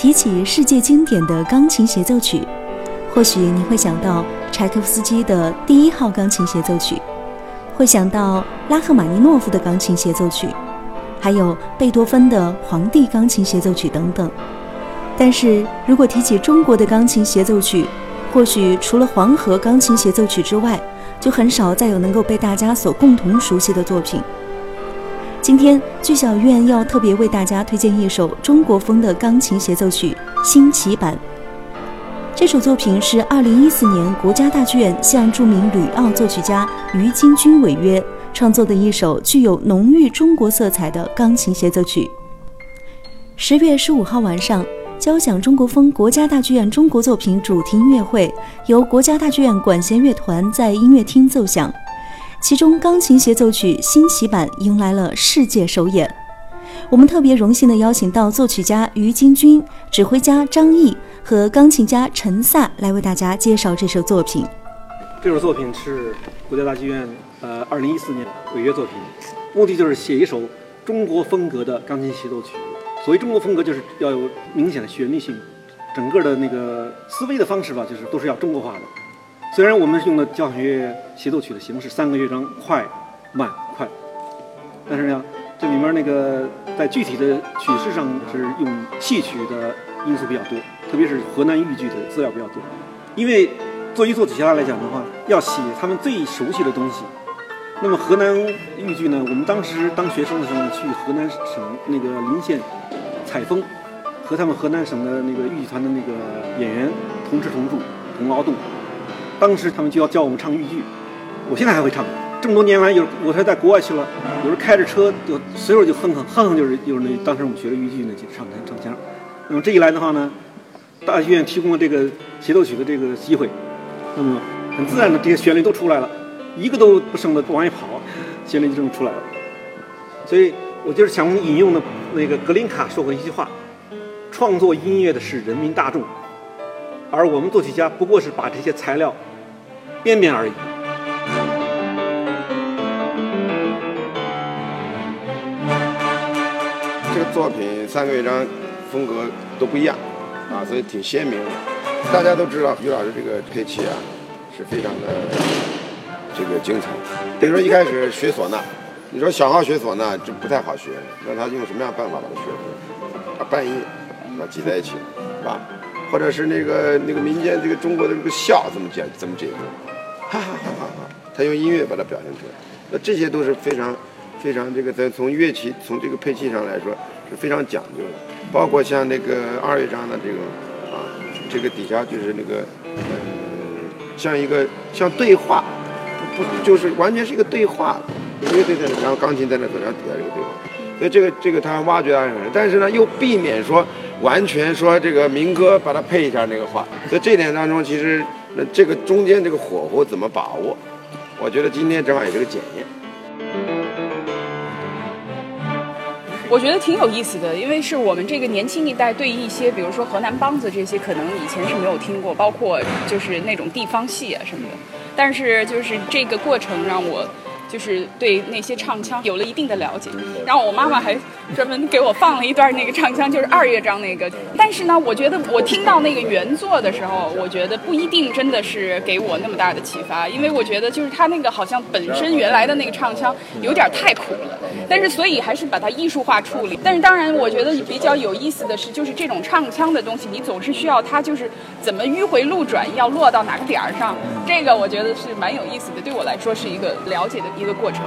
提起世界经典的钢琴协奏曲，或许你会想到柴可夫斯基的第一号钢琴协奏曲，会想到拉赫玛尼诺夫的钢琴协奏曲，还有贝多芬的《皇帝钢琴协奏曲》等等。但是如果提起中国的钢琴协奏曲，或许除了《黄河钢琴协奏曲》之外，就很少再有能够被大家所共同熟悉的作品。今天剧小院要特别为大家推荐一首中国风的钢琴协奏曲《新奇版》。这首作品是2014年国家大剧院向著名旅澳作曲家于金军违约创作的一首具有浓郁中国色彩的钢琴协奏曲。十月十五号晚上。交响中国风国家大剧院中国作品主题音乐会由国家大剧院管弦乐团在音乐厅奏响，其中钢琴协奏曲新奇版迎来了世界首演。我们特别荣幸地邀请到作曲家于金军、指挥家张毅和钢琴家陈萨来为大家介绍这首作品。这首作品是国家大剧院呃二零一四年违约作品，目的就是写一首中国风格的钢琴协奏曲。所谓中国风格，就是要有明显的旋律性，整个的那个思维的方式吧，就是都是要中国化的。虽然我们用的教学协奏曲的形式，三个乐章，快、慢、快，但是呢，这里面那个在具体的曲式上是用戏曲的因素比较多，特别是河南豫剧的资料比较多。因为作为作曲家来讲的话，要写他们最熟悉的东西。那么河南豫剧呢，我们当时当学生的时候呢，去河南省那个临县。采风，和他们河南省的那个豫剧团的那个演员同吃同住同劳动。当时他们就要教我们唱豫剧，我现在还会唱。这么多年来，有我还在国外去了，有时候开着车就随手就哼哼哼哼，就是就是那当时我们学的豫剧那几唱唱腔。那么这一来的话呢，大剧院提供了这个协奏曲的这个机会，那么很自然的这些旋律都出来了，一个都不剩的往外跑，旋律就这么出来了。所以。我就是想引用的那个格林卡说过一句话：“创作音乐的是人民大众，而我们作曲家不过是把这些材料编编而已。”这个作品三个乐章风格都不一样啊，所以挺鲜明的。大家都知道于老师这个配器啊是非常的这个精彩。比如说一开始学唢呐。你说小号学唢呐这不太好学，那他用什么样办法把它学会？啊半音把挤在一起，是吧？或者是那个那个民间这个中国的这个笑怎么讲怎么解决？哈哈哈哈！他用音乐把它表现出来，那这些都是非常非常这个在从乐器从这个配器上来说是非常讲究的。包括像那个二乐章的这个啊，这个底下就是那个呃，像一个像对话，不不就是完全是一个对话。乐队在那，然后钢琴在那走，然后底下这个对话，所以这个这个他挖掘啊什么，但是呢又避免说完全说这个民歌把它配一下那个话，所以这点当中其实那这个中间这个火候怎么把握，我觉得今天正好也是个检验。我觉得挺有意思的，因为是我们这个年轻一代对一些比如说河南梆子这些可能以前是没有听过，包括就是那种地方戏啊什么的，但是就是这个过程让我。就是对那些唱腔有了一定的了解，然后我妈妈还专门给我放了一段那个唱腔，就是二乐章那个。但是呢，我觉得我听到那个原作的时候，我觉得不一定真的是给我那么大的启发，因为我觉得就是他那个好像本身原来的那个唱腔有点太苦了。但是所以还是把它艺术化处理。但是当然，我觉得比较有意思的是，就是这种唱腔的东西，你总是需要它就是怎么迂回路转，要落到哪个点儿上。这个我觉得是蛮有意思的，对我来说是一个了解的。一个过程。